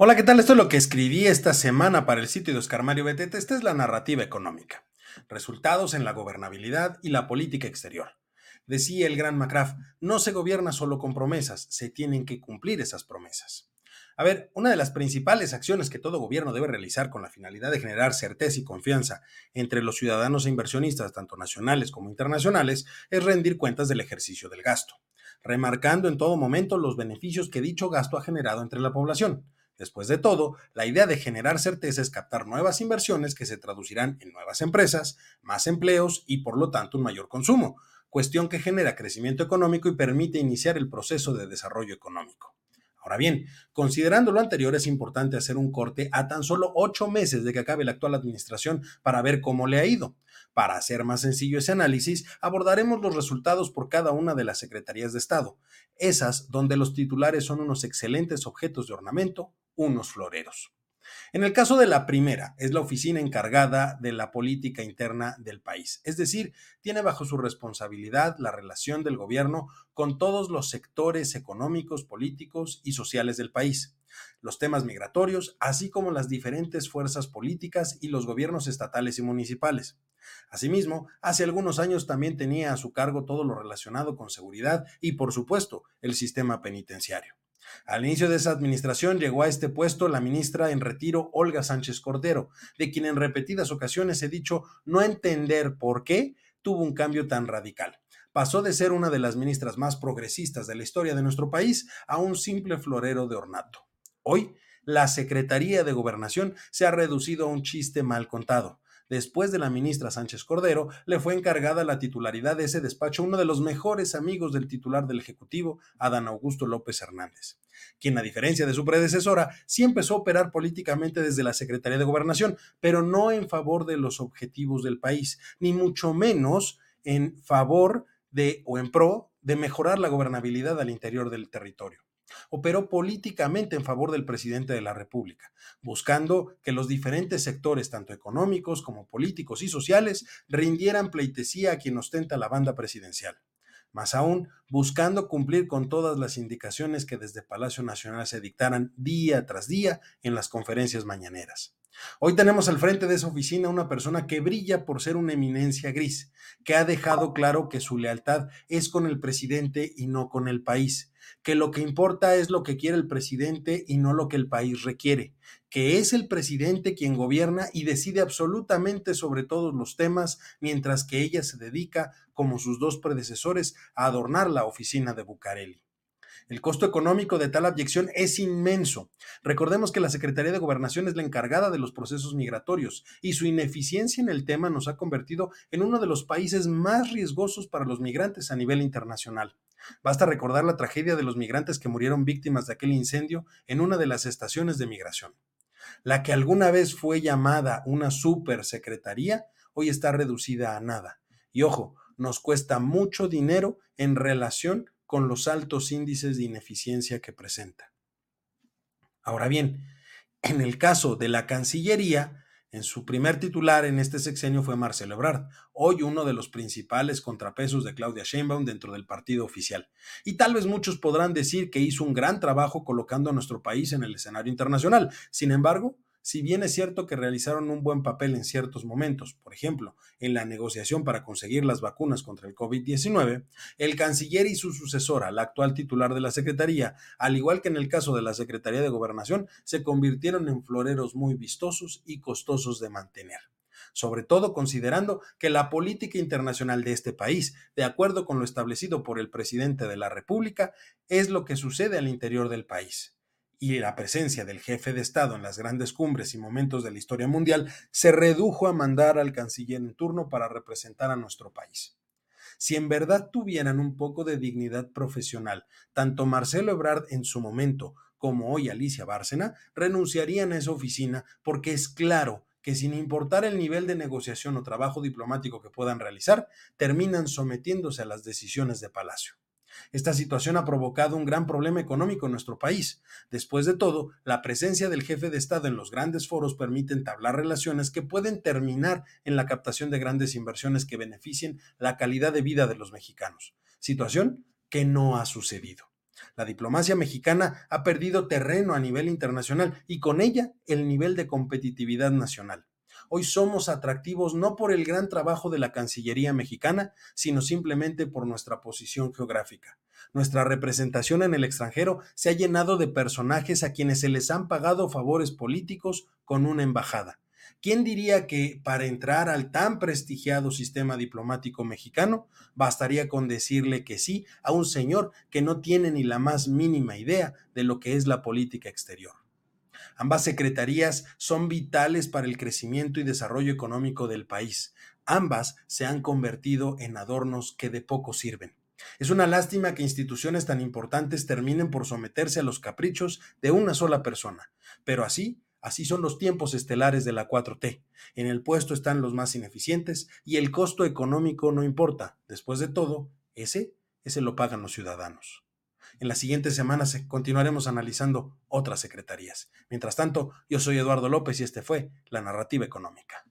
Hola, ¿qué tal? Esto es lo que escribí esta semana para el sitio de Oscar Mario Betete. Esta es la narrativa económica. Resultados en la gobernabilidad y la política exterior. Decía el gran McCraft, no se gobierna solo con promesas, se tienen que cumplir esas promesas. A ver, una de las principales acciones que todo gobierno debe realizar con la finalidad de generar certeza y confianza entre los ciudadanos e inversionistas, tanto nacionales como internacionales, es rendir cuentas del ejercicio del gasto, remarcando en todo momento los beneficios que dicho gasto ha generado entre la población Después de todo, la idea de generar certeza es captar nuevas inversiones que se traducirán en nuevas empresas, más empleos y por lo tanto un mayor consumo, cuestión que genera crecimiento económico y permite iniciar el proceso de desarrollo económico. Ahora bien, considerando lo anterior, es importante hacer un corte a tan solo ocho meses de que acabe la actual administración para ver cómo le ha ido. Para hacer más sencillo ese análisis, abordaremos los resultados por cada una de las secretarías de Estado, esas donde los titulares son unos excelentes objetos de ornamento, unos floreros. En el caso de la primera, es la oficina encargada de la política interna del país, es decir, tiene bajo su responsabilidad la relación del gobierno con todos los sectores económicos, políticos y sociales del país, los temas migratorios, así como las diferentes fuerzas políticas y los gobiernos estatales y municipales. Asimismo, hace algunos años también tenía a su cargo todo lo relacionado con seguridad y, por supuesto, el sistema penitenciario. Al inicio de esa administración llegó a este puesto la ministra en retiro Olga Sánchez Cordero, de quien en repetidas ocasiones he dicho no entender por qué tuvo un cambio tan radical. Pasó de ser una de las ministras más progresistas de la historia de nuestro país a un simple florero de ornato. Hoy, la Secretaría de Gobernación se ha reducido a un chiste mal contado. Después de la ministra Sánchez Cordero, le fue encargada la titularidad de ese despacho uno de los mejores amigos del titular del Ejecutivo, Adán Augusto López Hernández, quien a diferencia de su predecesora, sí empezó a operar políticamente desde la Secretaría de Gobernación, pero no en favor de los objetivos del país, ni mucho menos en favor de o en pro de mejorar la gobernabilidad al interior del territorio operó políticamente en favor del presidente de la República, buscando que los diferentes sectores, tanto económicos como políticos y sociales, rindieran pleitesía a quien ostenta la banda presidencial. Más aún, buscando cumplir con todas las indicaciones que desde Palacio Nacional se dictaran día tras día en las conferencias mañaneras. Hoy tenemos al frente de esa oficina una persona que brilla por ser una eminencia gris, que ha dejado claro que su lealtad es con el presidente y no con el país, que lo que importa es lo que quiere el presidente y no lo que el país requiere, que es el presidente quien gobierna y decide absolutamente sobre todos los temas, mientras que ella se dedica, como sus dos predecesores, a adornar la oficina de Bucareli. El costo económico de tal abyección es inmenso. Recordemos que la Secretaría de Gobernación es la encargada de los procesos migratorios y su ineficiencia en el tema nos ha convertido en uno de los países más riesgosos para los migrantes a nivel internacional. Basta recordar la tragedia de los migrantes que murieron víctimas de aquel incendio en una de las estaciones de migración. La que alguna vez fue llamada una supersecretaría, hoy está reducida a nada. Y ojo, nos cuesta mucho dinero en relación con los altos índices de ineficiencia que presenta. Ahora bien, en el caso de la Cancillería, en su primer titular en este sexenio fue Marcelo Ebrard, hoy uno de los principales contrapesos de Claudia Sheinbaum dentro del partido oficial. Y tal vez muchos podrán decir que hizo un gran trabajo colocando a nuestro país en el escenario internacional. Sin embargo, si bien es cierto que realizaron un buen papel en ciertos momentos, por ejemplo, en la negociación para conseguir las vacunas contra el COVID-19, el canciller y su sucesora, la actual titular de la Secretaría, al igual que en el caso de la Secretaría de Gobernación, se convirtieron en floreros muy vistosos y costosos de mantener sobre todo considerando que la política internacional de este país, de acuerdo con lo establecido por el presidente de la República, es lo que sucede al interior del país y la presencia del jefe de Estado en las grandes cumbres y momentos de la historia mundial se redujo a mandar al canciller en turno para representar a nuestro país. Si en verdad tuvieran un poco de dignidad profesional, tanto Marcelo Ebrard en su momento como hoy Alicia Bárcena renunciarían a esa oficina porque es claro que sin importar el nivel de negociación o trabajo diplomático que puedan realizar, terminan sometiéndose a las decisiones de Palacio. Esta situación ha provocado un gran problema económico en nuestro país. Después de todo, la presencia del jefe de Estado en los grandes foros permite entablar relaciones que pueden terminar en la captación de grandes inversiones que beneficien la calidad de vida de los mexicanos. Situación que no ha sucedido. La diplomacia mexicana ha perdido terreno a nivel internacional y con ella el nivel de competitividad nacional. Hoy somos atractivos no por el gran trabajo de la Cancillería mexicana, sino simplemente por nuestra posición geográfica. Nuestra representación en el extranjero se ha llenado de personajes a quienes se les han pagado favores políticos con una embajada. ¿Quién diría que para entrar al tan prestigiado sistema diplomático mexicano bastaría con decirle que sí a un señor que no tiene ni la más mínima idea de lo que es la política exterior? Ambas secretarías son vitales para el crecimiento y desarrollo económico del país. Ambas se han convertido en adornos que de poco sirven. Es una lástima que instituciones tan importantes terminen por someterse a los caprichos de una sola persona, pero así Así son los tiempos estelares de la 4T. En el puesto están los más ineficientes y el costo económico no importa. Después de todo, ese, ese lo pagan los ciudadanos. En las siguientes semanas continuaremos analizando otras secretarías. Mientras tanto, yo soy Eduardo López y este fue La Narrativa Económica.